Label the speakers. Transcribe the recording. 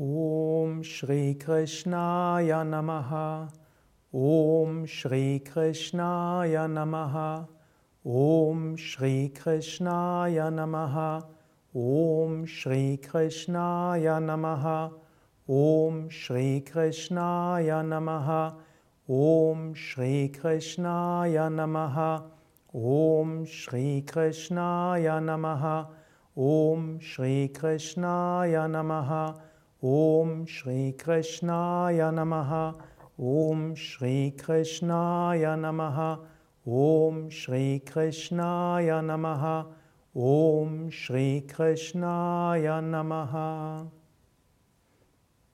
Speaker 1: Om Shri Krishnaya Namaha. Om Shri Krishnaya Namaha. Om Shri Krishnaya Namaha. Om Shri Krishnaya Namaha. Om Shri Krishnaya Namaha. Om Shri Krishnaya Namaha. Om Shri Krishnaya Namaha. Om Shri Krishnaya Namaha. Om Shri Krishnaya Namaha. Om Shri Krishnaya Namaha. Om Shri Krishnaya Namaha. Om Shri Krishnaya Namaha.